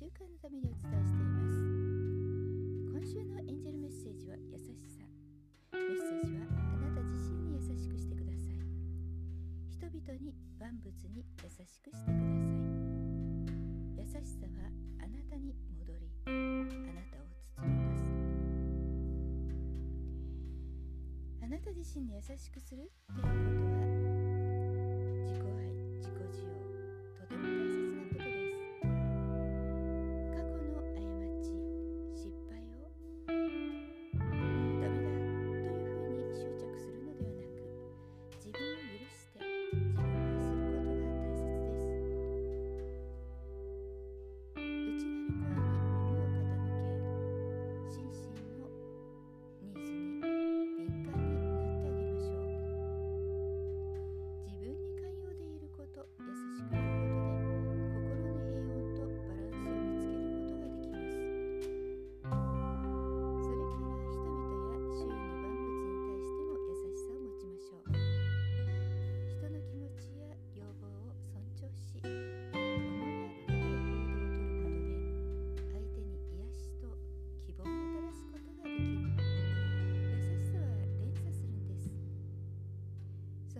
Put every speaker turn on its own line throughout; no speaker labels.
習慣のためにお伝えしています。今週のエンジェルメッセージは優しさ。メッセージはあなた自身に優しくしてください。人々に万物に優しくしてください。優しさはあなたに戻りあなたを包みます。あなた自身に優しくするということは自己愛自己需要。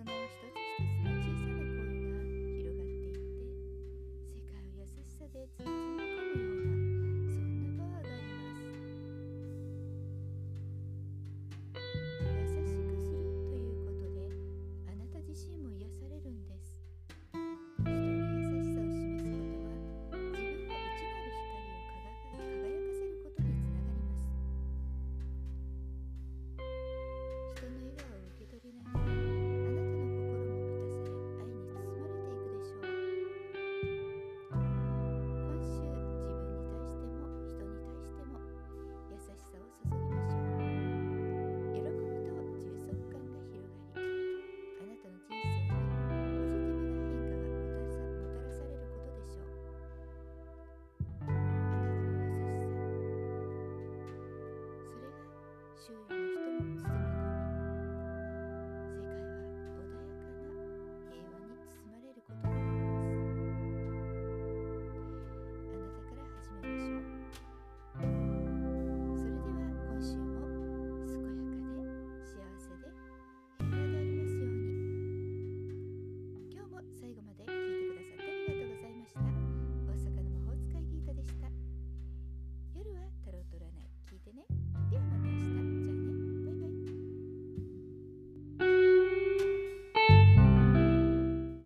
の一つ就。